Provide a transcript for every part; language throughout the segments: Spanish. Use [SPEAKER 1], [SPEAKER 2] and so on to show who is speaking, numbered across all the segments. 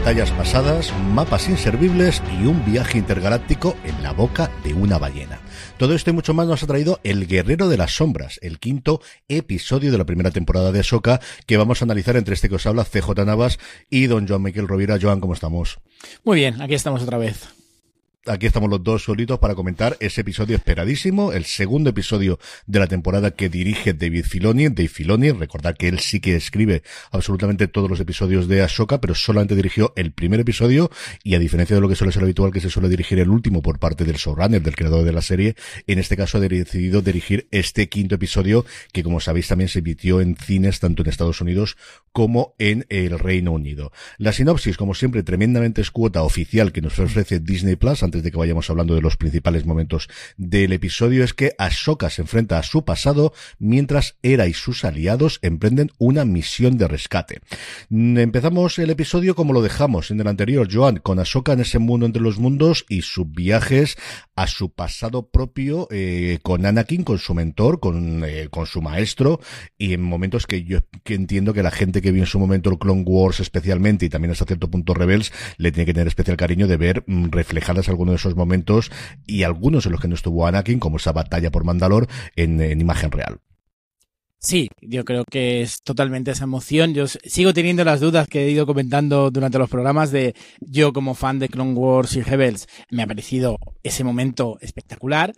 [SPEAKER 1] batallas pasadas, mapas inservibles y un viaje intergaláctico en la boca de una ballena. Todo esto y mucho más nos ha traído El Guerrero de las Sombras, el quinto episodio de la primera temporada de Ahsoka, que vamos a analizar entre este que os habla CJ Navas y don Joan Michael Rovira. Joan, ¿cómo estamos?
[SPEAKER 2] Muy bien, aquí estamos otra vez
[SPEAKER 1] aquí estamos los dos solitos para comentar ese episodio esperadísimo, el segundo episodio de la temporada que dirige David Filoni. Dave Filoni, recordad que él sí que escribe absolutamente todos los episodios de Ashoka, pero solamente dirigió el primer episodio y a diferencia de lo que suele ser habitual que se suele dirigir el último por parte del showrunner, del creador de la serie, en este caso ha decidido dirigir este quinto episodio que como sabéis también se emitió en cines tanto en Estados Unidos como en el Reino Unido. La sinopsis, como siempre, tremendamente escuota oficial que nos ofrece Disney Plus antes de que vayamos hablando de los principales momentos del episodio, es que Ashoka se enfrenta a su pasado mientras Era y sus aliados emprenden una misión de rescate. Mm, empezamos el episodio como lo dejamos en el anterior, Joan, con Ashoka en ese mundo entre los mundos y sus viajes a su pasado propio eh, con Anakin, con su mentor, con, eh, con su maestro y en momentos que yo que entiendo que la gente que vio en su momento el Clone Wars especialmente y también hasta cierto punto Rebels le tiene que tener especial cariño de ver mm, reflejadas algunos de esos momentos y algunos en los que no estuvo Anakin, como esa batalla por Mandalor, en, en imagen real.
[SPEAKER 2] Sí, yo creo que es totalmente esa emoción. Yo sigo teniendo las dudas que he ido comentando durante los programas de yo como fan de Clone Wars y Rebels, me ha parecido ese momento espectacular.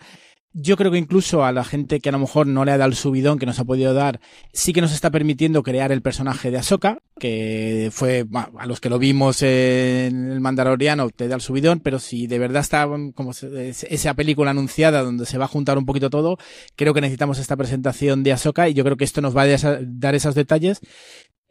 [SPEAKER 2] Yo creo que incluso a la gente que a lo mejor no le ha dado el subidón que nos ha podido dar, sí que nos está permitiendo crear el personaje de Ahsoka, que fue, a los que lo vimos en el Mandaloriano te da el subidón, pero si de verdad está como esa película anunciada donde se va a juntar un poquito todo, creo que necesitamos esta presentación de Ahsoka y yo creo que esto nos va a dar esos detalles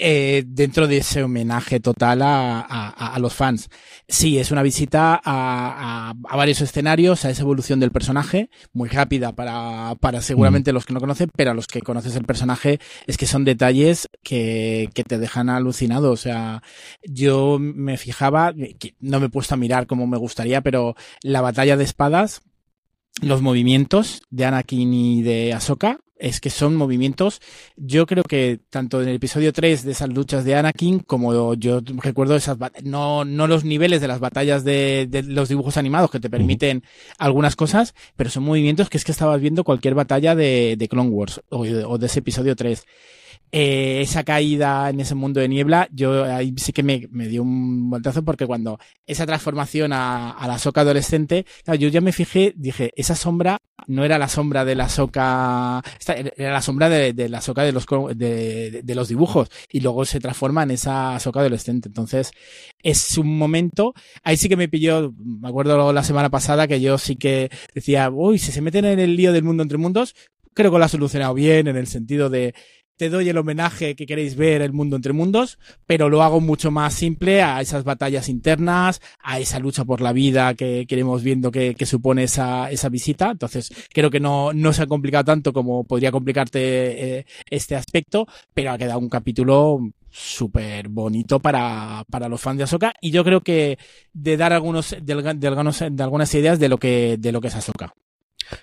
[SPEAKER 2] eh, dentro de ese homenaje total a, a, a, los fans. Sí, es una visita a, a, varios escenarios, a esa evolución del personaje, muy rápida para, para seguramente mm. los que no conocen, pero a los que conoces el personaje es que son detalles que, que te dejan alucinado. O sea, yo me fijaba, no me he puesto a mirar como me gustaría, pero la batalla de espadas, los movimientos de Anakin y de Ahsoka es que son movimientos, yo creo que tanto en el episodio 3 de esas luchas de Anakin, como yo recuerdo esas, no, no los niveles de las batallas de, de los dibujos animados que te permiten algunas cosas, pero son movimientos que es que estabas viendo cualquier batalla de, de Clone Wars o, o de ese episodio 3 eh, esa caída en ese mundo de niebla, yo ahí sí que me, dio un voltazo porque cuando esa transformación a, la soca adolescente, yo ya me fijé, dije, esa sombra no era la sombra de la soca, era la sombra de, de la soca de los, de, de, los dibujos y luego se transforma en esa soca adolescente. Entonces, es un momento, ahí sí que me pilló, me acuerdo la semana pasada que yo sí que decía, uy, si se meten en el lío del mundo entre mundos, creo que lo ha solucionado bien en el sentido de, te doy el homenaje que queréis ver el mundo entre mundos, pero lo hago mucho más simple a esas batallas internas, a esa lucha por la vida que queremos viendo que, supone esa, esa visita. Entonces, creo que no, no se ha complicado tanto como podría complicarte eh, este aspecto, pero ha quedado un capítulo súper bonito para, para los fans de Ahsoka y yo creo que de dar algunos de, de, de algunas ideas de lo que, de lo que es Ahsoka.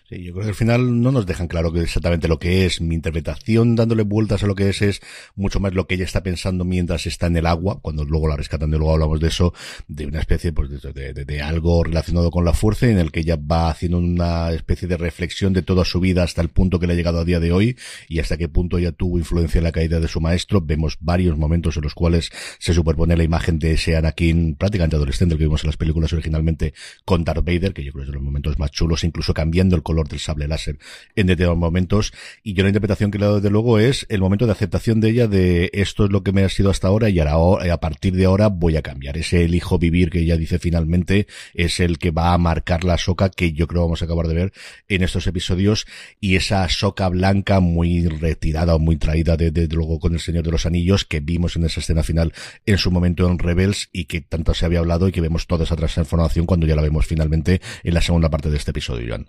[SPEAKER 1] Sí, yo creo que al final no nos dejan claro que exactamente lo que es. Mi interpretación dándole vueltas a lo que es es mucho más lo que ella está pensando mientras está en el agua, cuando luego la rescatan y luego hablamos de eso, de una especie pues, de, de, de, algo relacionado con la fuerza en el que ella va haciendo una especie de reflexión de toda su vida hasta el punto que le ha llegado a día de hoy y hasta qué punto ella tuvo influencia en la caída de su maestro. Vemos varios momentos en los cuales se superpone la imagen de ese Anakin prácticamente adolescente que vimos en las películas originalmente con Darth Vader, que yo creo que es de los momentos más chulos, incluso cambiando el color del sable láser en determinados momentos. Y yo la interpretación que le he dado desde luego es el momento de aceptación de ella de esto es lo que me ha sido hasta ahora y ahora, a partir de ahora voy a cambiar. Ese elijo vivir que ella dice finalmente es el que va a marcar la soca que yo creo vamos a acabar de ver en estos episodios y esa soca blanca muy retirada o muy traída de, de, de luego con el Señor de los Anillos que vimos en esa escena final en su momento en Rebels y que tanto se había hablado y que vemos toda esa transformación cuando ya la vemos finalmente en la segunda parte de este episodio, Joan.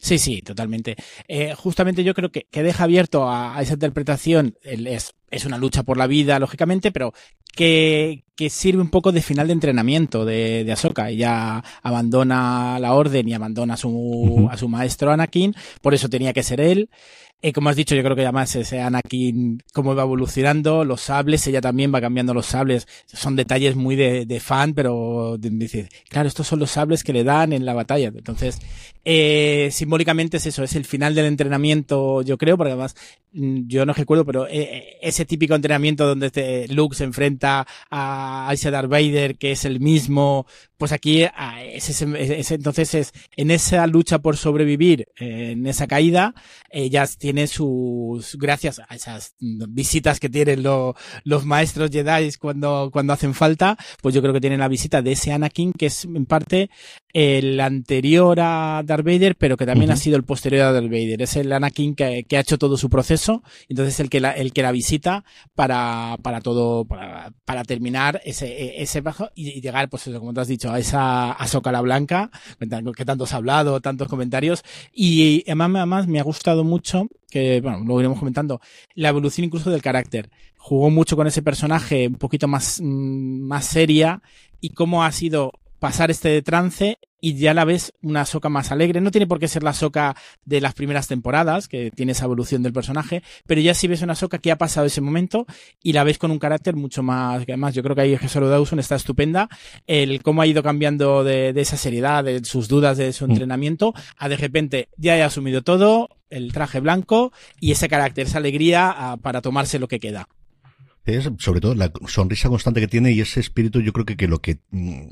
[SPEAKER 2] Sí, sí, totalmente. Eh, justamente yo creo que, que deja abierto a, a esa interpretación el, es es una lucha por la vida, lógicamente, pero que, que sirve un poco de final de entrenamiento de, de Ahsoka. Ella abandona la orden y abandona a su, a su maestro Anakin, por eso tenía que ser él. Eh, como has dicho, yo creo que además ese Anakin, cómo va evolucionando, los sables, ella también va cambiando los sables. Son detalles muy de, fan, pero dice, claro, estos son los sables que le dan en la batalla. Entonces, eh, simbólicamente es eso, es el final del entrenamiento, yo creo, porque además, mm, yo no recuerdo, pero eh, ese típico entrenamiento donde este Luke se enfrenta a Aisha Darth Vader, que es el mismo, pues aquí es ese, entonces es en esa lucha por sobrevivir, en esa caída, ella tiene sus, gracias a esas visitas que tienen los maestros Jedi cuando, cuando hacen falta, pues yo creo que tienen la visita de ese Anakin que es en parte el anterior a Darth Vader, pero que también ha sido el posterior a Darth Vader. Es el Anakin que, que ha hecho todo su proceso, entonces el que la, el que la visita para, para todo, para, para terminar ese, ese bajo y, llegar, pues eso, como te has dicho, a esa a la Blanca, que tanto has hablado, tantos comentarios, y además, además me ha gustado mucho que, bueno, lo iremos comentando, la evolución incluso del carácter. Jugó mucho con ese personaje un poquito más, mm, más seria y cómo ha sido pasar este trance y ya la ves una soca más alegre. No tiene por qué ser la soca de las primeras temporadas, que tiene esa evolución del personaje, pero ya sí ves una soca que ha pasado ese momento y la ves con un carácter mucho más, que además yo creo que ahí Jesús Dawson está estupenda, el cómo ha ido cambiando de, de, esa seriedad, de sus dudas, de su mm. entrenamiento, a de repente ya he asumido todo, el traje blanco y ese carácter, esa alegría a, para tomarse lo que queda
[SPEAKER 1] es sobre todo la sonrisa constante que tiene y ese espíritu yo creo que, que lo que mm,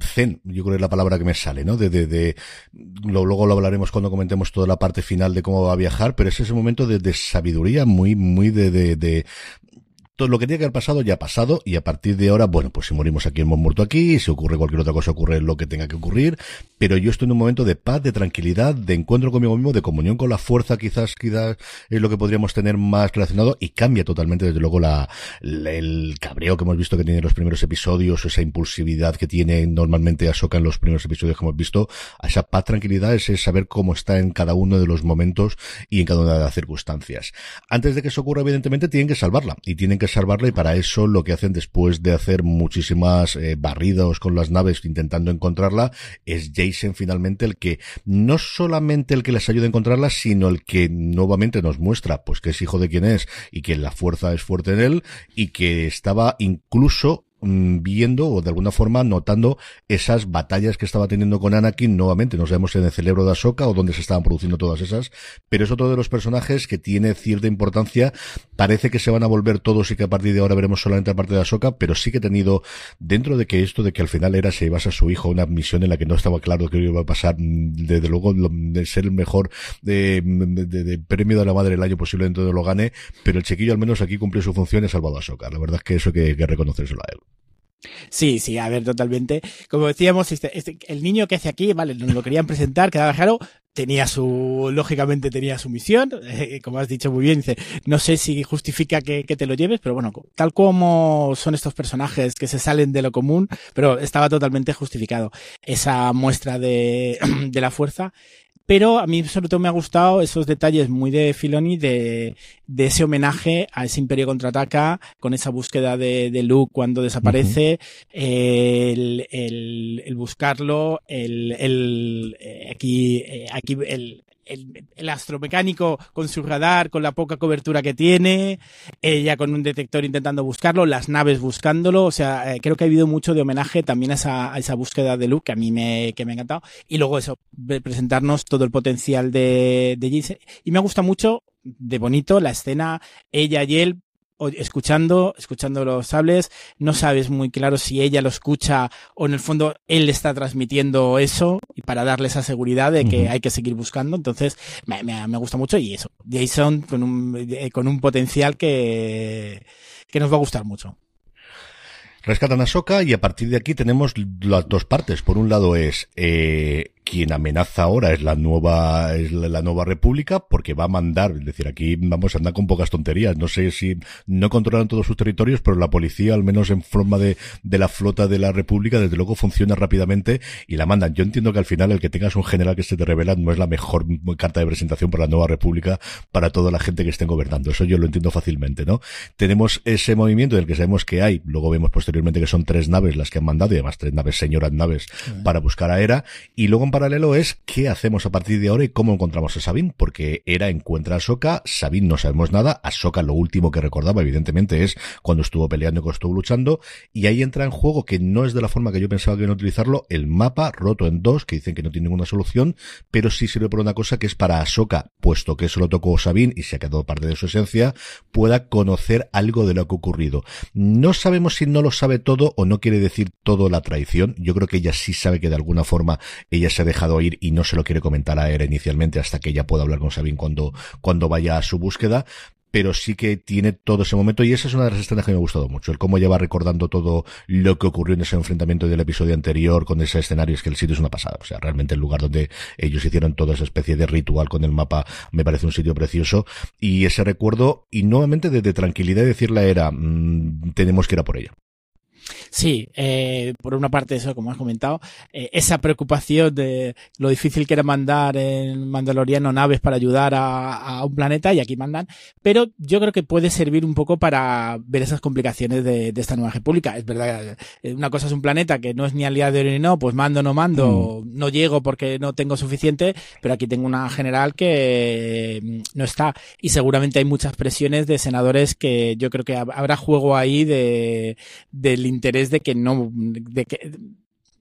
[SPEAKER 1] zen yo creo que es la palabra que me sale no de, de, de luego lo hablaremos cuando comentemos toda la parte final de cómo va a viajar pero es ese momento de, de sabiduría muy muy de, de, de, todo lo que tiene que haber pasado ya ha pasado y a partir de ahora, bueno, pues si morimos aquí hemos muerto aquí, si ocurre cualquier otra cosa ocurre lo que tenga que ocurrir, pero yo estoy en un momento de paz, de tranquilidad, de encuentro conmigo mismo, de comunión con la fuerza, quizás, quizás es lo que podríamos tener más relacionado y cambia totalmente desde luego la, el cabreo que hemos visto que tiene en los primeros episodios, esa impulsividad que tiene normalmente Ahsoka en los primeros episodios que hemos visto, a esa paz, tranquilidad, es saber cómo está en cada uno de los momentos y en cada una de las circunstancias. Antes de que eso ocurra, evidentemente, tienen que salvarla y tienen que salvarla y para eso lo que hacen después de hacer muchísimas eh, barridos con las naves intentando encontrarla es Jason finalmente el que no solamente el que les ayuda a encontrarla sino el que nuevamente nos muestra pues que es hijo de quien es y que la fuerza es fuerte en él y que estaba incluso viendo o de alguna forma notando esas batallas que estaba teniendo con Anakin nuevamente. No sabemos en el cerebro de Ahsoka o dónde se estaban produciendo todas esas, pero es otro de los personajes que tiene cierta importancia. Parece que se van a volver todos y que a partir de ahora veremos solamente la parte de Ahsoka, pero sí que ha tenido, dentro de que esto de que al final era se ibas a su hijo una misión en la que no estaba claro que iba a pasar, mm, desde luego de ser el mejor de, de, premio de la madre del año posiblemente lo gane, pero el chiquillo al menos aquí cumplió su función y ha salvado a Ahsoka. La verdad es que eso hay que, que reconocérselo a él.
[SPEAKER 2] Sí, sí, a ver, totalmente. Como decíamos, este, este, el niño que hace aquí, vale, nos lo querían presentar, quedaba claro, tenía su, lógicamente tenía su misión, eh, como has dicho muy bien, dice, no sé si justifica que, que, te lo lleves, pero bueno, tal como son estos personajes que se salen de lo común, pero estaba totalmente justificado esa muestra de, de la fuerza. Pero a mí sobre todo me ha gustado esos detalles muy de Filoni de, de ese homenaje a ese Imperio contraataca, con esa búsqueda de, de Luke cuando desaparece, el, el, el, buscarlo, el, el eh, aquí, eh, aquí el, el, astromecánico con su radar, con la poca cobertura que tiene, ella con un detector intentando buscarlo, las naves buscándolo, o sea, eh, creo que ha habido mucho de homenaje también a esa, búsqueda de Luke, que a mí me, que me ha encantado, y luego eso, presentarnos todo el potencial de, de Jason, y me gusta mucho, de bonito, la escena, ella y él escuchando, escuchando los sables, no sabes muy claro si ella lo escucha o en el fondo él está transmitiendo eso y para darle esa seguridad de que hay que seguir buscando. Entonces, me, me, me, gusta mucho y eso. Jason con un, eh, con un potencial que, que nos va a gustar mucho.
[SPEAKER 1] Rescatan a Soka y a partir de aquí tenemos las dos partes. Por un lado es eh, quien amenaza ahora es la nueva, es la nueva república porque va a mandar, es decir, aquí vamos a andar con pocas tonterías. No sé si no controlan todos sus territorios, pero la policía, al menos en forma de, de la flota de la república, desde luego funciona rápidamente y la mandan. Yo entiendo que al final el que tengas un general que se te revela no es la mejor carta de presentación para la nueva república para toda la gente que estén gobernando. Eso yo lo entiendo fácilmente, ¿no? Tenemos ese movimiento del que sabemos que hay, luego vemos posteriormente que son tres naves las que han mandado y además tres naves, señoras naves, para buscar a Era. Y luego paralelo es qué hacemos a partir de ahora y cómo encontramos a Sabine, porque Era encuentra a Soka, Sabine no sabemos nada, a Soka lo último que recordaba evidentemente es cuando estuvo peleando y cuando estuvo luchando, y ahí entra en juego que no es de la forma que yo pensaba que iban a utilizarlo, el mapa roto en dos, que dicen que no tiene ninguna solución, pero sí sirve por una cosa que es para Ahsoka, puesto que eso lo tocó Sabine y se ha quedado parte de su esencia, pueda conocer algo de lo que ha ocurrido. No sabemos si no lo sabe todo o no quiere decir todo la traición. Yo creo que ella sí sabe que de alguna forma ella se dejado ir y no se lo quiere comentar a Era inicialmente hasta que ella pueda hablar con Sabine cuando, cuando vaya a su búsqueda. Pero sí que tiene todo ese momento y esa es una de las escenas que me ha gustado mucho, el cómo lleva recordando todo lo que ocurrió en ese enfrentamiento del episodio anterior con ese escenario, es que el sitio es una pasada, o sea, realmente el lugar donde ellos hicieron toda esa especie de ritual con el mapa me parece un sitio precioso. Y ese recuerdo y nuevamente de, tranquilidad decirle era, mm, tenemos que ir a por ella.
[SPEAKER 2] Sí, eh, por una parte eso, como has comentado, eh, esa preocupación de lo difícil que era mandar en Mandaloriano naves para ayudar a, un planeta y aquí mandan, pero yo creo que puede servir un poco para ver esas complicaciones de, esta nueva república. Es verdad, eh, una cosa es un planeta que no es ni aliado ni no, pues mando, no mando, mm. no llego porque no tengo suficiente, pero aquí tengo una general que mm, no está y seguramente hay muchas presiones de senadores que yo creo que habrá juego ahí de del interés de que no, de que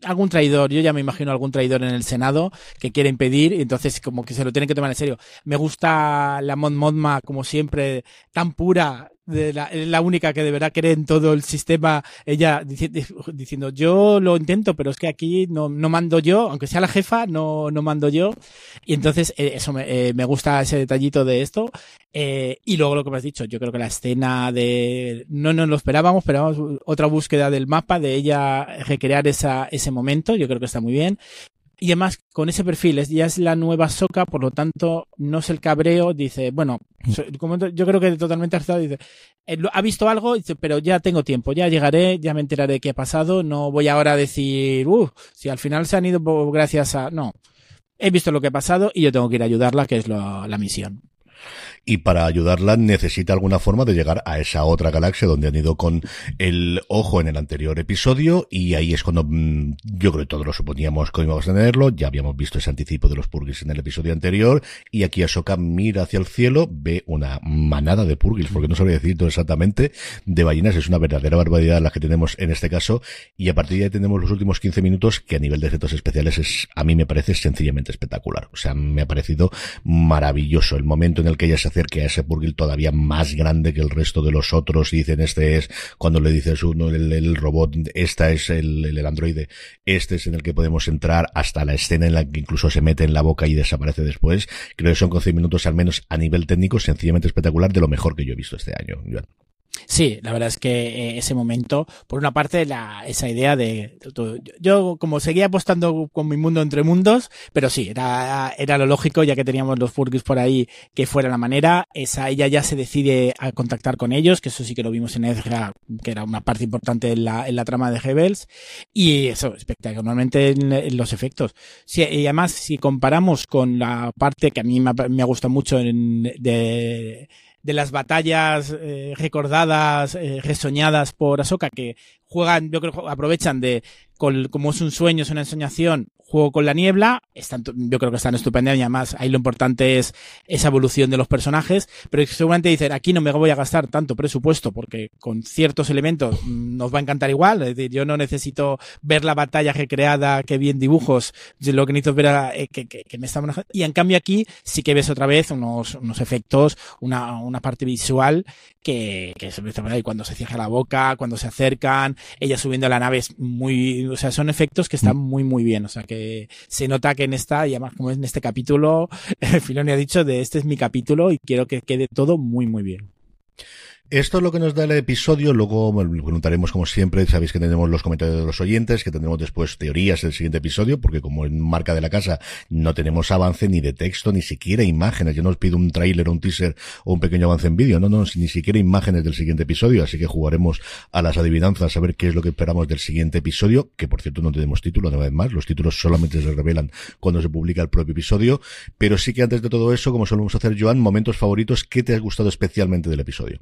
[SPEAKER 2] algún traidor, yo ya me imagino algún traidor en el Senado que quiere impedir y entonces como que se lo tienen que tomar en serio. Me gusta la Mon Modma como siempre tan pura de la, la única que de verdad cree en todo el sistema, ella diciendo, yo lo intento, pero es que aquí no, no mando yo, aunque sea la jefa, no, no mando yo. Y entonces, eh, eso me, eh, me, gusta ese detallito de esto. Eh, y luego lo que me has dicho, yo creo que la escena de, no nos lo esperábamos, esperábamos otra búsqueda del mapa, de ella recrear esa, ese momento, yo creo que está muy bien. Y además, con ese perfil, es, ya es la nueva soca, por lo tanto, no es el cabreo, dice, bueno, como yo creo que totalmente acertado, dice, eh, ha visto algo, dice, pero ya tengo tiempo, ya llegaré, ya me enteraré qué ha pasado, no voy ahora a decir, uff, si al final se han ido gracias a, no, he visto lo que ha pasado y yo tengo que ir a ayudarla, que es la misión
[SPEAKER 1] y para ayudarla necesita alguna forma de llegar a esa otra galaxia donde han ido con el ojo en el anterior episodio. Y ahí es cuando mm, yo creo que todos lo suponíamos que íbamos a tenerlo, ya habíamos visto ese anticipo de los purgils en el episodio anterior. Y aquí Ahsoka mira hacia el cielo, ve una manada de purgils, porque no sabría decir todo exactamente, de ballenas, es una verdadera barbaridad la que tenemos en este caso. Y a partir de ahí tenemos los últimos 15 minutos que a nivel de efectos especiales es, a mí me parece sencillamente espectacular, o sea, me ha parecido maravilloso el momento en el que ella se acerque a ese Purgil todavía más grande que el resto de los otros dicen este es, cuando le dices uno, el, robot, esta es el, el, androide, este es en el que podemos entrar hasta la escena en la que incluso se mete en la boca y desaparece después. Creo que son 15 minutos al menos a nivel técnico sencillamente espectacular de lo mejor que yo he visto este año.
[SPEAKER 2] Sí, la verdad es que eh, ese momento, por una parte, la, esa idea de, yo como seguía apostando con mi mundo entre mundos, pero sí, era, era lo lógico, ya que teníamos los Furgis por ahí, que fuera la manera, esa, ella ya se decide a contactar con ellos, que eso sí que lo vimos en Ezra, que era una parte importante en la, en la trama de Hebels, y eso, espectacularmente en, los efectos. Sí, y además, si comparamos con la parte que a mí me me ha gustado mucho en, de, de las batallas eh, recordadas, eh, resoñadas por Ahsoka, que juegan, yo creo, aprovechan de, como es un sueño, es una ensoñación, juego con la niebla, están, yo creo que están estupendas y además ahí lo importante es esa evolución de los personajes, pero seguramente dicen, aquí no me voy a gastar tanto presupuesto porque con ciertos elementos mm, nos va a encantar igual, es decir, yo no necesito ver la batalla recreada, que bien dibujos, lo que necesito ver eh, que, que, que, me está manejando, y en cambio aquí sí que ves otra vez unos, unos efectos, una, una parte visual que, que se ve y cuando se cierra la boca, cuando se acercan, ella subiendo a la nave es muy, o sea, son efectos que están mm. muy, muy bien, o sea que se nota que en esta, y además como en este capítulo, Filoni ha dicho de este es mi capítulo y quiero que quede todo muy, muy bien.
[SPEAKER 1] Esto es lo que nos da el episodio, luego preguntaremos como siempre, sabéis que tenemos los comentarios de los oyentes, que tendremos después teorías del siguiente episodio, porque como en marca de la casa no tenemos avance ni de texto, ni siquiera imágenes, yo no os pido un tráiler un teaser o un pequeño avance en vídeo, no, no, ni siquiera imágenes del siguiente episodio, así que jugaremos a las adivinanzas a ver qué es lo que esperamos del siguiente episodio, que por cierto no tenemos título, una vez más, los títulos solamente se revelan cuando se publica el propio episodio, pero sí que antes de todo eso, como solemos hacer Joan, momentos favoritos, ¿qué te ha gustado especialmente del episodio?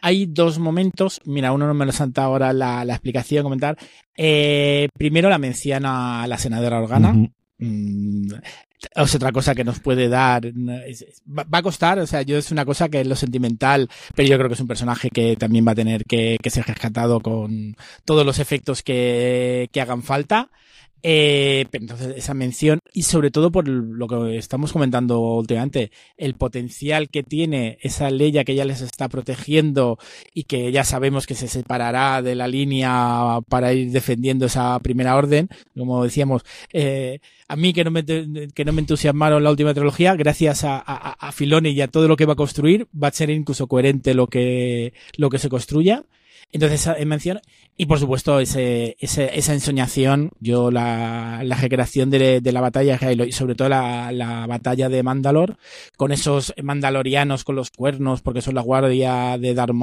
[SPEAKER 2] Hay dos momentos. Mira, uno no me lo salta ahora la, la explicación, comentar. Eh, primero la menciona la senadora Organa. Mm, es otra cosa que nos puede dar. Va a costar, o sea, yo es una cosa que es lo sentimental, pero yo creo que es un personaje que también va a tener que, que ser rescatado con todos los efectos que, que hagan falta. Eh, entonces, esa mención, y sobre todo por lo que estamos comentando últimamente, el potencial que tiene esa ley que ya les está protegiendo y que ya sabemos que se separará de la línea para ir defendiendo esa primera orden, como decíamos, eh, a mí que no me, que no me entusiasmaron la última trilogía, gracias a, a, a Filoni y a todo lo que va a construir, va a ser incluso coherente lo que, lo que se construya. Entonces, mención, y por supuesto, ese, ese, esa ensoñación, yo la, la recreación de, de la batalla de Halo sobre todo la, la batalla de Mandalor, con esos mandalorianos con los cuernos, porque son la guardia de Darth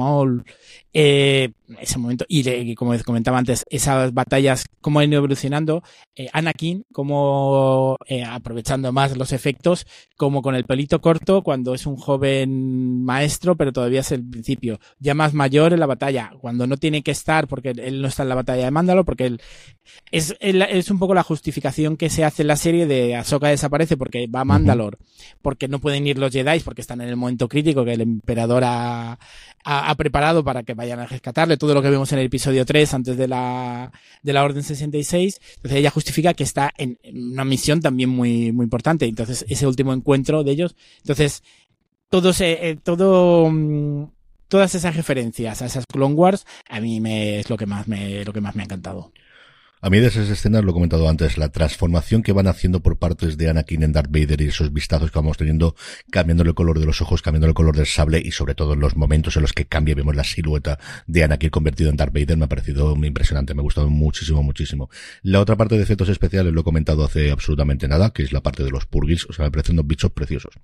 [SPEAKER 2] eh, ese momento, y, como comentaba antes, esas batallas, cómo han ido evolucionando, eh, Anakin, como eh, aprovechando más los efectos, como con el pelito corto, cuando es un joven maestro, pero todavía es el principio, ya más mayor en la batalla, cuando no tiene que estar, porque él no está en la batalla de Mándalo, porque él es, es un poco la justificación que se hace en la serie de Ahsoka desaparece porque va a Mandalor, porque no pueden ir los Jedi, porque están en el momento crítico que el emperador ha, ha, preparado para que vayan a rescatarle, todo lo que vemos en el episodio 3 antes de la, de la Orden 66. Entonces ella justifica que está en, una misión también muy, muy importante. Entonces ese último encuentro de ellos. Entonces todo se, eh, todo, mm, todas esas referencias a esas Clone Wars a mí me, es lo que más me, lo que más me ha encantado.
[SPEAKER 1] A mí de esas escenas, lo he comentado antes, la transformación que van haciendo por partes de Anakin en Darth Vader y esos vistazos que vamos teniendo, cambiando el color de los ojos, cambiando el color del sable y sobre todo en los momentos en los que cambia, vemos la silueta de Anakin convertido en Darth Vader, me ha parecido impresionante, me ha gustado muchísimo, muchísimo. La otra parte de efectos especiales lo he comentado hace absolutamente nada, que es la parte de los purgils, o sea, me parecen bichos preciosos.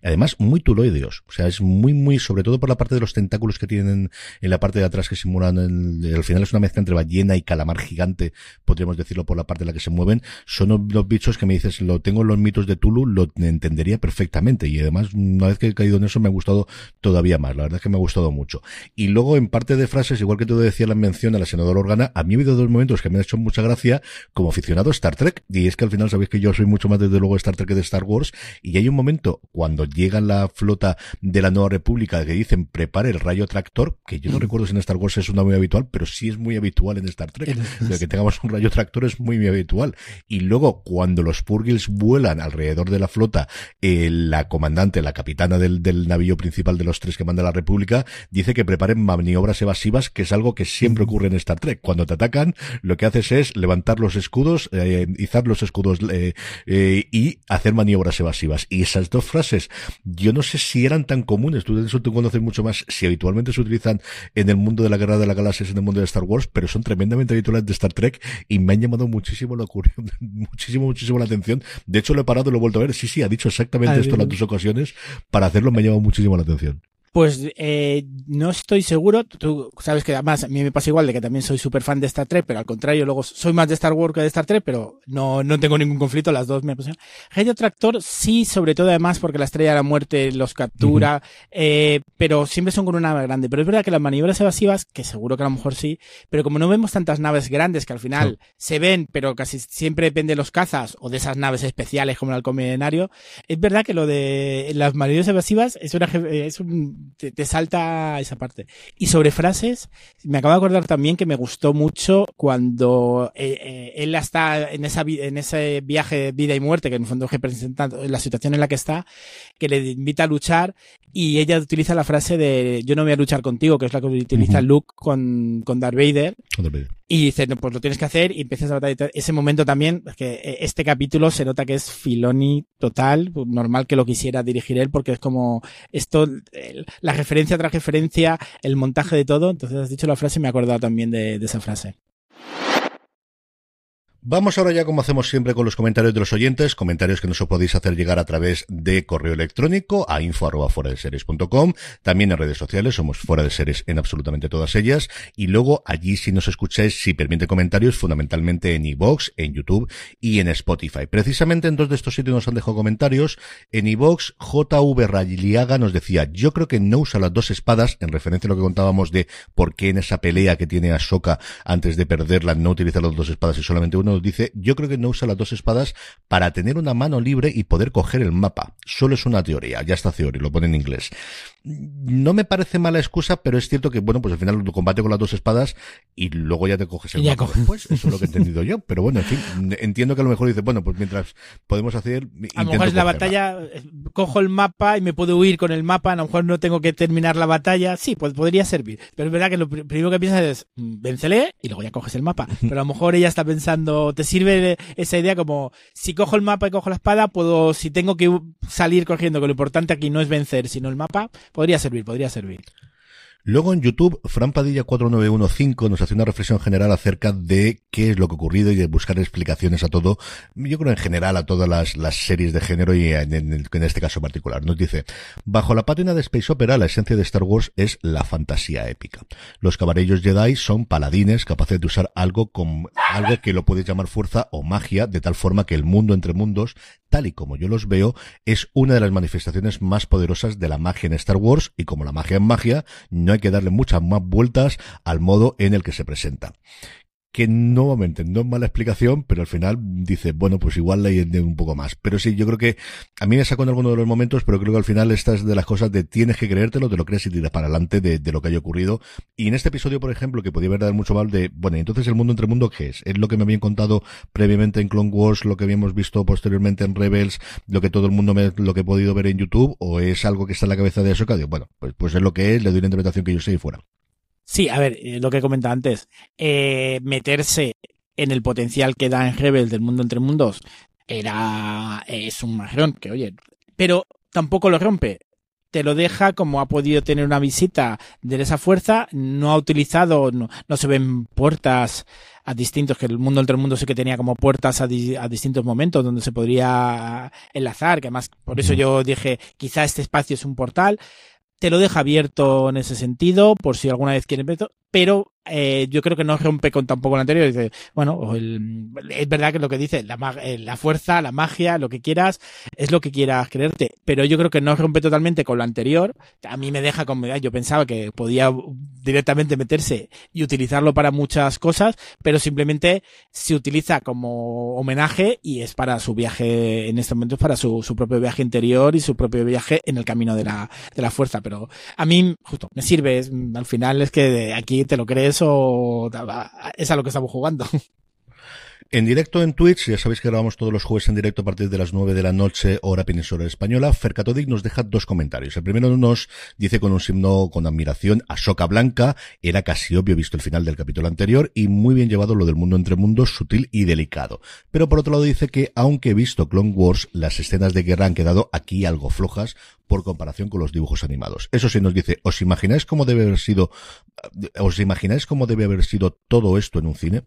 [SPEAKER 1] Además, muy tuloideos, o sea, es muy, muy, sobre todo por la parte de los tentáculos que tienen en la parte de atrás que simulan, el, al final es una mezcla entre ballena y calamar gigante, podríamos decirlo por la parte en la que se mueven, son los bichos que me dices, lo tengo en los mitos de Tulu, lo entendería perfectamente. Y además, una vez que he caído en eso, me ha gustado todavía más. La verdad es que me ha gustado mucho. Y luego, en parte de frases, igual que te decía la mención a la senadora Organa, a mí ha habido dos momentos que me han hecho mucha gracia como aficionado a Star Trek. Y es que al final sabéis que yo soy mucho más desde luego Star Trek que de Star Wars. Y hay un momento cuando llega la flota de la Nueva República que dicen prepare el rayo tractor, que yo no mm. recuerdo si en Star Wars es una muy habitual, pero sí es muy habitual en Star Trek. de que tengamos un rayo tractor es muy, muy habitual. Y luego, cuando los Purgils vuelan alrededor de la flota, la comandante, la capitana del, del navío principal de los tres que manda la República, dice que preparen maniobras evasivas, que es algo que siempre ocurre en Star Trek. Cuando te atacan, lo que haces es levantar los escudos, eh, izar los escudos eh, eh, y hacer maniobras evasivas. Y esas dos frases, yo no sé si eran tan comunes, tú de eso tú conoces mucho más, si habitualmente se utilizan en el mundo de la guerra de la galaxia, en el mundo de Star Wars, pero son tremendamente habituales de Star Trek y me han llamado muchísimo la muchísimo, muchísimo la atención. De hecho, lo he parado y lo he vuelto a ver. Sí, sí, ha dicho exactamente esto en las dos ocasiones. Para hacerlo me ha llamado muchísimo la atención.
[SPEAKER 2] Pues eh, no estoy seguro. Tú sabes que además a mí me pasa igual de que también soy súper fan de Star Trek, pero al contrario, luego soy más de Star Wars que de Star Trek, pero no, no tengo ningún conflicto, las dos me pasan. Radio Tractor sí, sobre todo además porque la estrella de la muerte los captura, eh, pero siempre son con una nave grande. Pero es verdad que las maniobras evasivas, que seguro que a lo mejor sí, pero como no vemos tantas naves grandes que al final se ven, pero casi siempre depende de los cazas o de esas naves especiales como el halcón es verdad que lo de las maniobras evasivas es, una, es un te, salta esa parte. Y sobre frases, me acabo de acordar también que me gustó mucho cuando eh, eh, él está en esa en ese viaje de vida y muerte, que en el fondo representa la situación en la que está, que le invita a luchar y ella utiliza la frase de yo no voy a luchar contigo, que es la que utiliza Luke con, con Darth Vader. Y dice, no, pues lo tienes que hacer y empiezas a batallar. Ese momento también, que eh, este capítulo se nota que es Filoni total, pues normal que lo quisiera dirigir él porque es como esto, la referencia tras referencia, el montaje de todo. Entonces has dicho la frase y me he acordado también de esa frase.
[SPEAKER 1] Vamos ahora ya como hacemos siempre con los comentarios de los oyentes, comentarios que nos podéis hacer llegar a través de correo electrónico a info arroba fuera también en redes sociales, somos fuera de series en absolutamente todas ellas, y luego allí si nos escucháis, si permite comentarios, fundamentalmente en iVoox, en YouTube y en Spotify. Precisamente en dos de estos sitios nos han dejado comentarios, en iVoox, JV Rayliaga nos decía, yo creo que no usa las dos espadas, en referencia a lo que contábamos de por qué en esa pelea que tiene Ahsoka antes de perderla no utiliza las dos espadas y solamente uno dice, yo creo que no usa las dos espadas para tener una mano libre y poder coger el mapa. Solo es una teoría, ya está teoría, lo pone en inglés. No me parece mala excusa, pero es cierto que, bueno, pues al final lo combate con las dos espadas y luego ya te coges el mapa después. Eso es lo que he entendido yo. Pero bueno, en fin, entiendo que a lo mejor dice, bueno, pues mientras podemos hacer...
[SPEAKER 2] A lo mejor es la batalla, eh, cojo el mapa y me puedo huir con el mapa, a lo mejor no tengo que terminar la batalla. Sí, pues podría servir. Pero es verdad que lo primero que piensas es, mm, vencele y luego ya coges el mapa. Pero a lo mejor ella está pensando, te sirve esa idea como, si cojo el mapa y cojo la espada, puedo, si tengo que salir cogiendo, que lo importante aquí no es vencer, sino el mapa, podría servir, podría servir.
[SPEAKER 1] Luego en YouTube, Fran Padilla 4915 nos hace una reflexión general acerca de qué es lo que ha ocurrido y de buscar explicaciones a todo, yo creo en general a todas las, series de género y en, en, este caso particular. Nos dice, bajo la pátina de Space Opera, la esencia de Star Wars es la fantasía épica. Los caballeros Jedi son paladines capaces de usar algo con, algo que lo puedes llamar fuerza o magia, de tal forma que el mundo entre mundos tal y como yo los veo, es una de las manifestaciones más poderosas de la magia en Star Wars y como la magia es magia, no hay que darle muchas más vueltas al modo en el que se presenta que nuevamente no es mala explicación, pero al final dice, bueno, pues igual le un poco más. Pero sí, yo creo que a mí me sacó en alguno de los momentos, pero creo que al final estas de las cosas de tienes que creértelo, te lo crees y tiras para adelante de, de, lo que haya ocurrido. Y en este episodio, por ejemplo, que podía haber dado mucho mal de, bueno, entonces el mundo entre mundo, ¿qué es? ¿Es lo que me habían contado previamente en Clone Wars, lo que habíamos visto posteriormente en Rebels, lo que todo el mundo me, lo que he podido ver en YouTube, o es algo que está en la cabeza de Ahsoka? Digo, bueno, pues, pues es lo que es, le doy la interpretación que yo sé y fuera.
[SPEAKER 2] Sí, a ver, eh, lo que comentaba antes, eh, meterse en el potencial que da en Rebel del mundo entre mundos era es un marrón, que oye, pero tampoco lo rompe. Te lo deja como ha podido tener una visita de esa fuerza, no ha utilizado, no, se ven puertas a distintos, que el mundo entre mundos sí que tenía como puertas a, a, distintos momentos donde se podría enlazar, que además por eso yo dije, quizá este espacio es un portal, te lo deja abierto en ese sentido, por si alguna vez quieren pero eh, yo creo que no rompe con tampoco el anterior. Dice, bueno, es verdad que lo que dice, la, eh, la fuerza, la magia, lo que quieras, es lo que quieras creerte. Pero yo creo que no rompe totalmente con lo anterior. A mí me deja como, yo pensaba que podía directamente meterse y utilizarlo para muchas cosas, pero simplemente se utiliza como homenaje y es para su viaje, en este momento es para su, su propio viaje interior y su propio viaje en el camino de la, de la fuerza. Pero a mí, justo, me sirve. al final es que aquí te lo crees o es a lo que estamos jugando.
[SPEAKER 1] En directo en Twitch, ya sabéis que grabamos todos los jueves en directo a partir de las 9 de la noche, hora peninsular española. Fercatodic nos deja dos comentarios. El primero nos dice con un signo con admiración a Soca Blanca. Era casi obvio visto el final del capítulo anterior y muy bien llevado lo del mundo entre mundos, sutil y delicado. Pero por otro lado dice que, aunque he visto Clone Wars, las escenas de guerra han quedado aquí algo flojas por comparación con los dibujos animados. Eso sí nos dice, ¿os imagináis cómo debe haber sido, os imagináis cómo debe haber sido todo esto en un cine?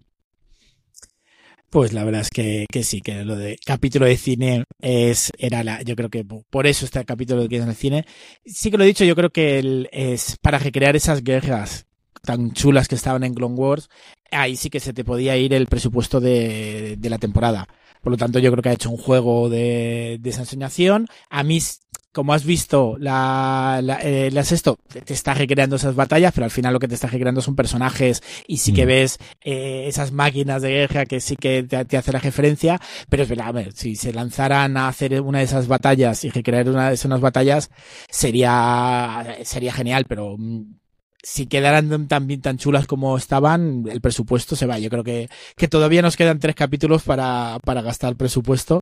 [SPEAKER 2] Pues la verdad es que, que, sí, que lo de capítulo de cine es, era la, yo creo que por eso este capítulo que es en el cine. Sí que lo he dicho, yo creo que es para recrear esas guerras tan chulas que estaban en Clone Wars, ahí sí que se te podía ir el presupuesto de, de la temporada. Por lo tanto, yo creo que ha hecho un juego de, de esa enseñación. A mí como has visto, la, la, eh, esto, te está recreando esas batallas, pero al final lo que te está recreando son personajes y sí que mm. ves eh, esas máquinas de guerra que sí que te, hace la referencia, pero es verdad, a ver, si se lanzaran a hacer una de esas batallas y recrear una de esas batallas, sería, sería genial, pero mm, si quedaran también tan chulas como estaban, el presupuesto se va. Yo creo que, que todavía nos quedan tres capítulos para, para gastar el presupuesto.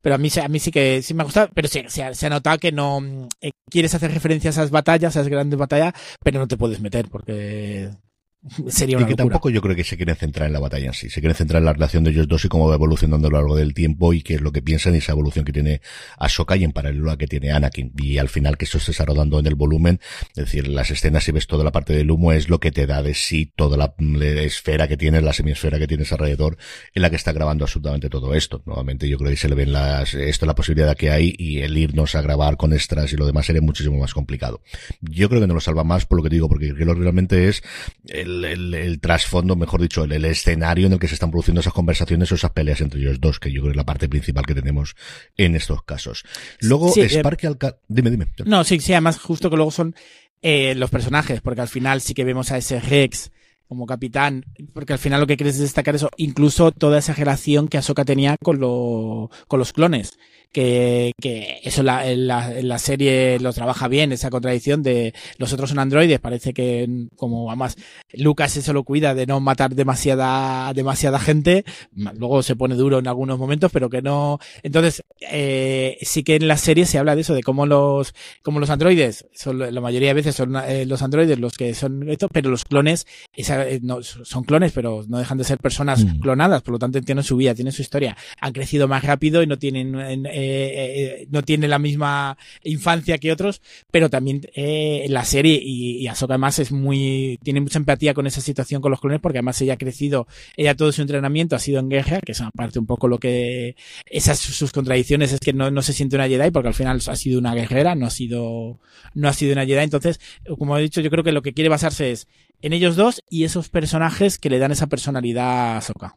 [SPEAKER 2] Pero a mí, a mí sí que sí me ha gustado, pero sí, se, se ha notado que no eh, quieres hacer referencia a esas batallas, a esas grandes batallas, pero no te puedes meter porque sería una
[SPEAKER 1] y que tampoco yo creo que se quieren centrar en la batalla en sí, se quieren centrar en la relación de ellos dos y cómo va evolucionando a lo largo del tiempo y qué es lo que piensan y esa evolución que tiene Ahsoka y en paralelo a que tiene Anakin y al final que eso se está rodando en el volumen, es decir, las escenas si ves toda la parte del humo es lo que te da de sí toda la esfera que tienes, la semisfera que tienes alrededor en la que está grabando absolutamente todo esto. Nuevamente yo creo que se le ven las, esto la posibilidad que hay y el irnos a grabar con extras y lo demás sería muchísimo más complicado. Yo creo que no lo salva más por lo que digo, porque creo que realmente es el, el, trasfondo, mejor dicho, el, escenario en el que se están produciendo esas conversaciones o esas peleas entre ellos dos, que yo creo que es la parte principal que tenemos en estos casos. Luego, sí, eh, dime, dime.
[SPEAKER 2] No, sí, sí, además justo que luego son eh, los personajes, porque al final sí que vemos a ese Rex como capitán, porque al final lo que quieres es destacar eso, incluso toda esa relación que Ahsoka tenía con, lo, con los clones que, que eso la, en, la, en la serie lo trabaja bien, esa contradicción de los otros son androides, parece que como además Lucas eso lo cuida de no matar demasiada, demasiada gente, luego se pone duro en algunos momentos, pero que no, entonces, eh, sí que en la serie se habla de eso, de cómo los, cómo los androides, son, la mayoría de veces son eh, los androides los que son estos, pero los clones, esa, eh, no, son clones, pero no dejan de ser personas mm. clonadas, por lo tanto tienen su vida, tienen su historia, han crecido más rápido y no tienen, eh, eh, no tiene la misma infancia que otros, pero también eh, la serie y, y Ahsoka además es muy, tiene mucha empatía con esa situación con los clones porque además ella ha crecido, ella todo su entrenamiento ha sido en guerra, que es aparte un poco lo que, esas sus contradicciones es que no, no se siente una Jedi porque al final ha sido una guerrera, no ha sido, no ha sido una Jedi. Entonces, como he dicho, yo creo que lo que quiere basarse es en ellos dos y esos personajes que le dan esa personalidad a Ahsoka.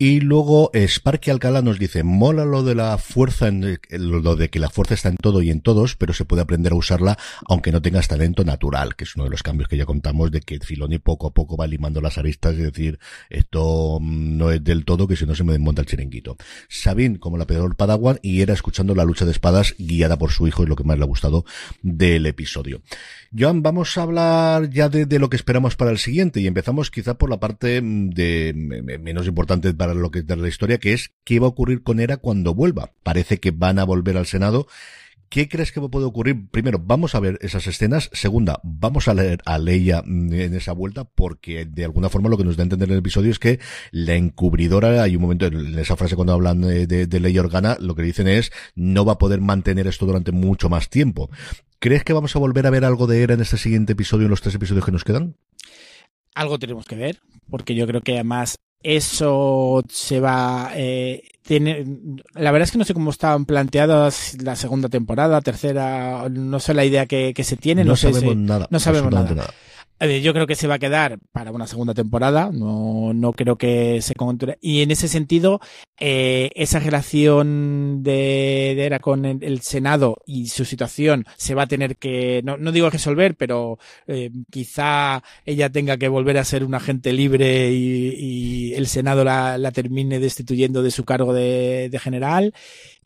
[SPEAKER 1] Y luego Sparky Alcala nos dice, mola lo de la fuerza, en, lo de que la fuerza está en todo y en todos, pero se puede aprender a usarla aunque no tengas talento natural, que es uno de los cambios que ya contamos de que Filoni poco a poco va limando las aristas y decir, esto no es del todo, que si no se me desmonta el chiringuito. Sabine como la peor Padawan y era escuchando la lucha de espadas guiada por su hijo, es lo que más le ha gustado del episodio. Joan, vamos a hablar ya de, lo que esperamos para el siguiente y empezamos quizá por la parte de menos importante para lo que de la historia, que es qué va a ocurrir con Era cuando vuelva. Parece que van a volver al Senado. ¿Qué crees que puede ocurrir? Primero, vamos a ver esas escenas. Segunda, vamos a leer a Leia mm, en esa vuelta porque de alguna forma lo que nos da a entender en el episodio es que la encubridora, hay un momento en esa frase cuando hablan de, de Leia Organa, lo que dicen es no va a poder mantener esto durante mucho más tiempo. ¿Crees que vamos a volver a ver algo de Era en este siguiente episodio, en los tres episodios que nos quedan?
[SPEAKER 2] Algo tenemos que ver, porque yo creo que además eso se va eh, tiene la verdad es que no sé cómo estaban planteadas la segunda temporada tercera no sé la idea que, que se tiene no,
[SPEAKER 1] sabemos nada
[SPEAKER 2] no sabemos nada. Yo creo que se va a quedar para una segunda temporada, no, no creo que se controle. Y en ese sentido, eh, esa relación de, de Era con el, Senado y su situación se va a tener que, no, no digo resolver, pero eh, quizá ella tenga que volver a ser un agente libre y, y el Senado la, la, termine destituyendo de su cargo de, de general.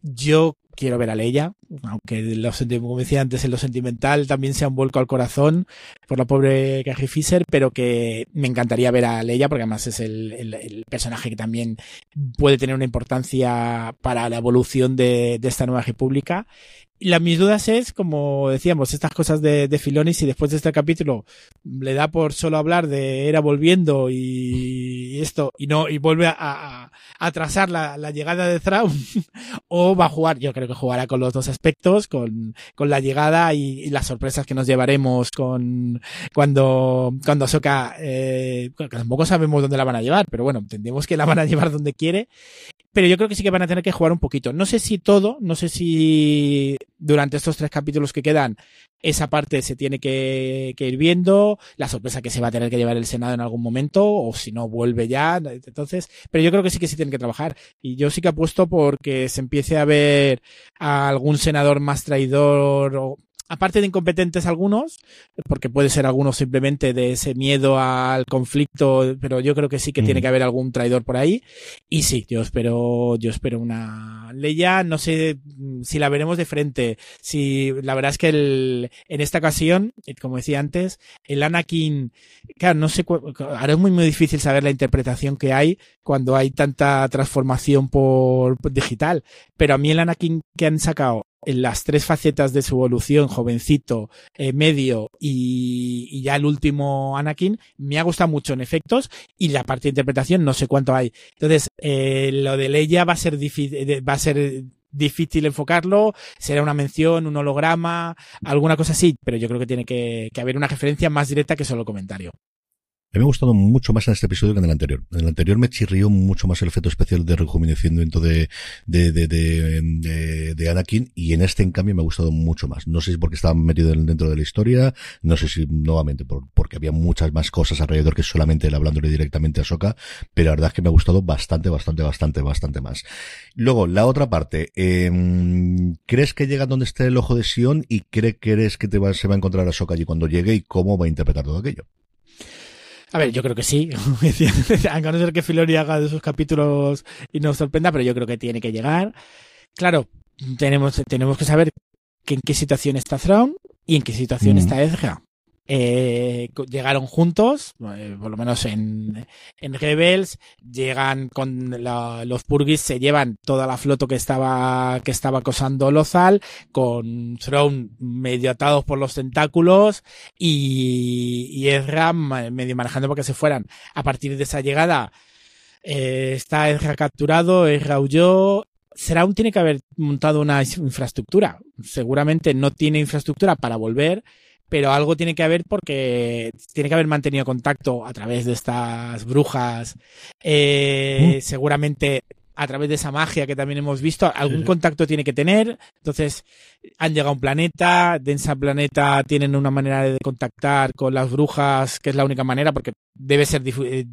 [SPEAKER 2] Yo quiero ver a Leia, aunque lo, como decía antes, en lo sentimental también sea un vuelco al corazón por la pobre Carrie Fisher, pero que me encantaría ver a Leia porque además es el, personaje que también puede tener una importancia para la evolución de esta nueva república la, mis dudas es, como decíamos, estas cosas de, de Filoni, si después de este capítulo le da por solo hablar de era volviendo y esto, y no, y vuelve a, atrasar la, la, llegada de Thrawn, o va a jugar, yo creo que jugará con los dos aspectos, con, con la llegada y, y las sorpresas que nos llevaremos con, cuando, cuando Soka, eh, tampoco sabemos dónde la van a llevar, pero bueno, entendemos que la van a llevar donde quiere, pero yo creo que sí que van a tener que jugar un poquito. No sé si todo, no sé si durante estos tres capítulos que quedan esa parte se tiene que, que, ir viendo, la sorpresa que se va a tener que llevar el Senado en algún momento, o si no vuelve ya, entonces, pero yo creo que sí que sí tienen que trabajar. Y yo sí que apuesto porque se empiece a ver a algún senador más traidor o aparte de incompetentes algunos, porque puede ser algunos simplemente de ese miedo al conflicto, pero yo creo que sí que mm. tiene que haber algún traidor por ahí. Y sí, yo espero, yo espero una, Leia, no sé mm, si la veremos de frente. Si la verdad es que el, en esta ocasión, eh, como decía antes, el Anakin, claro, no sé, ahora es muy muy difícil saber la interpretación que hay cuando hay tanta transformación por digital. Pero a mí el Anakin que han sacado en las tres facetas de su evolución, jovencito, eh, medio y, ya el último Anakin, me ha gustado mucho en efectos y la parte de interpretación no sé cuánto hay. Entonces, eh, lo de Leia va a ser difícil, va a ser difícil enfocarlo, será una mención, un holograma, alguna cosa así, pero yo creo que tiene que, que haber una referencia más directa que solo comentario.
[SPEAKER 1] A mí me ha gustado mucho más en este episodio que en el anterior. En el anterior me chirrió mucho más el efecto especial de rejuvenecimiento de, de, de, de, de, Anakin y en este en cambio me ha gustado mucho más. No sé si porque estaba metido dentro de la historia, no sé si nuevamente por, porque había muchas más cosas alrededor que solamente él hablándole directamente a Soka, pero la verdad es que me ha gustado bastante, bastante, bastante, bastante más. Luego, la otra parte, eh, ¿crees que llega donde esté el ojo de Sion y crees que se va a encontrar a Soka allí cuando llegue y cómo va a interpretar todo aquello?
[SPEAKER 2] A ver, yo creo que sí. a no ser que Filoni haga de sus capítulos y nos sorprenda, pero yo creo que tiene que llegar. Claro, tenemos, tenemos que saber en qué situación está Thrawn y en qué situación mm. está Ezra eh, llegaron juntos, eh, por lo menos en, en Rebels, llegan con los Purgis, se llevan toda la flota que estaba, que estaba acosando Lozal, con Throne medio atados por los tentáculos y, y Ezra medio manejando para que se fueran. A partir de esa llegada, eh, está Ezra capturado, Ezra huyó, Seraun tiene que haber montado una infraestructura. Seguramente no tiene infraestructura para volver, pero algo tiene que haber porque tiene que haber mantenido contacto a través de estas brujas, eh, mm. seguramente a través de esa magia que también hemos visto, algún contacto tiene que tener. Entonces, han llegado a un planeta, de ese planeta tienen una manera de contactar con las brujas, que es la única manera, porque debe ser eh,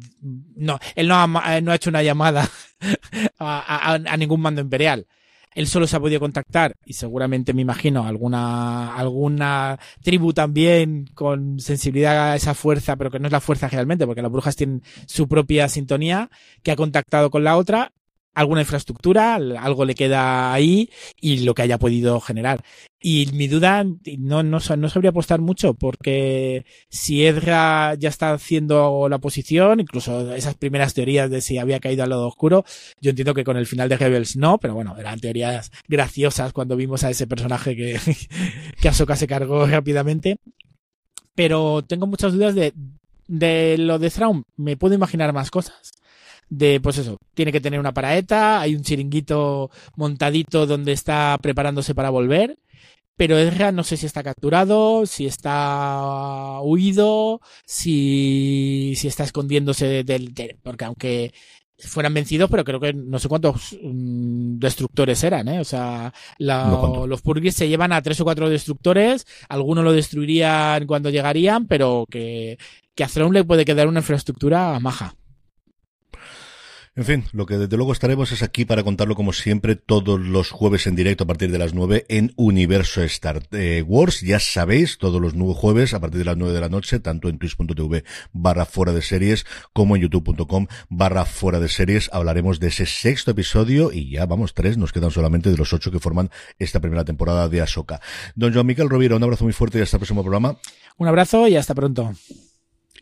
[SPEAKER 2] no, él no ha, no ha hecho una llamada a, a ningún mando imperial él solo se ha podido contactar y seguramente me imagino alguna, alguna tribu también con sensibilidad a esa fuerza, pero que no es la fuerza realmente, porque las brujas tienen su propia sintonía, que ha contactado con la otra alguna infraestructura, algo le queda ahí y lo que haya podido generar. Y mi duda, no, no, no sabría apostar mucho, porque si Edra ya está haciendo la posición, incluso esas primeras teorías de si había caído al lado oscuro, yo entiendo que con el final de Rebels no, pero bueno, eran teorías graciosas cuando vimos a ese personaje que, que Ahsoka se cargó rápidamente. Pero tengo muchas dudas de, de lo de Thrawn. Me puedo imaginar más cosas de, pues eso, tiene que tener una paraeta, hay un chiringuito montadito donde está preparándose para volver, pero Ezra no sé si está capturado, si está huido, si, si está escondiéndose del, porque aunque fueran vencidos, pero creo que no sé cuántos mm, destructores eran, ¿eh? O sea, los Purgis se llevan a tres o cuatro destructores, algunos lo destruirían cuando llegarían, pero que, que a le puede quedar una infraestructura maja.
[SPEAKER 1] En fin, lo que desde luego estaremos es aquí para contarlo como siempre todos los jueves en directo a partir de las 9 en Universo Star eh, Wars. Ya sabéis, todos los nuevos jueves a partir de las 9 de la noche, tanto en twitch.tv barra fuera de series como en youtube.com barra fuera de series. Hablaremos de ese sexto episodio y ya vamos, tres, nos quedan solamente de los ocho que forman esta primera temporada de Ahsoka. Don Joan Miquel Rovira, un abrazo muy fuerte y hasta el próximo programa.
[SPEAKER 2] Un abrazo y hasta pronto.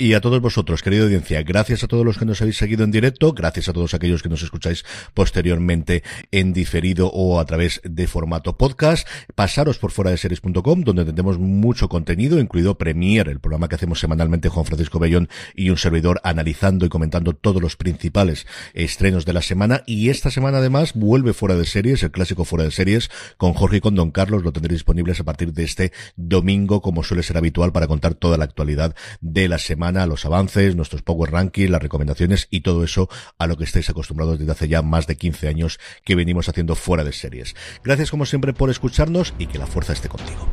[SPEAKER 1] Y a todos vosotros, querida audiencia, gracias a todos los que nos habéis seguido en directo, gracias a todos aquellos que nos escucháis posteriormente en diferido o a través de formato podcast. Pasaros por fuera de series.com, donde tendremos mucho contenido, incluido Premier, el programa que hacemos semanalmente Juan Francisco Bellón y un servidor analizando y comentando todos los principales estrenos de la semana. Y esta semana además vuelve fuera de series, el clásico fuera de series, con Jorge y con Don Carlos. Lo tendréis disponibles a partir de este domingo, como suele ser habitual, para contar toda la actualidad de la los avances, nuestros Power Rankings, las recomendaciones y todo eso a lo que estáis acostumbrados desde hace ya más de 15 años que venimos haciendo fuera de series. Gracias como siempre por escucharnos y que la fuerza esté contigo.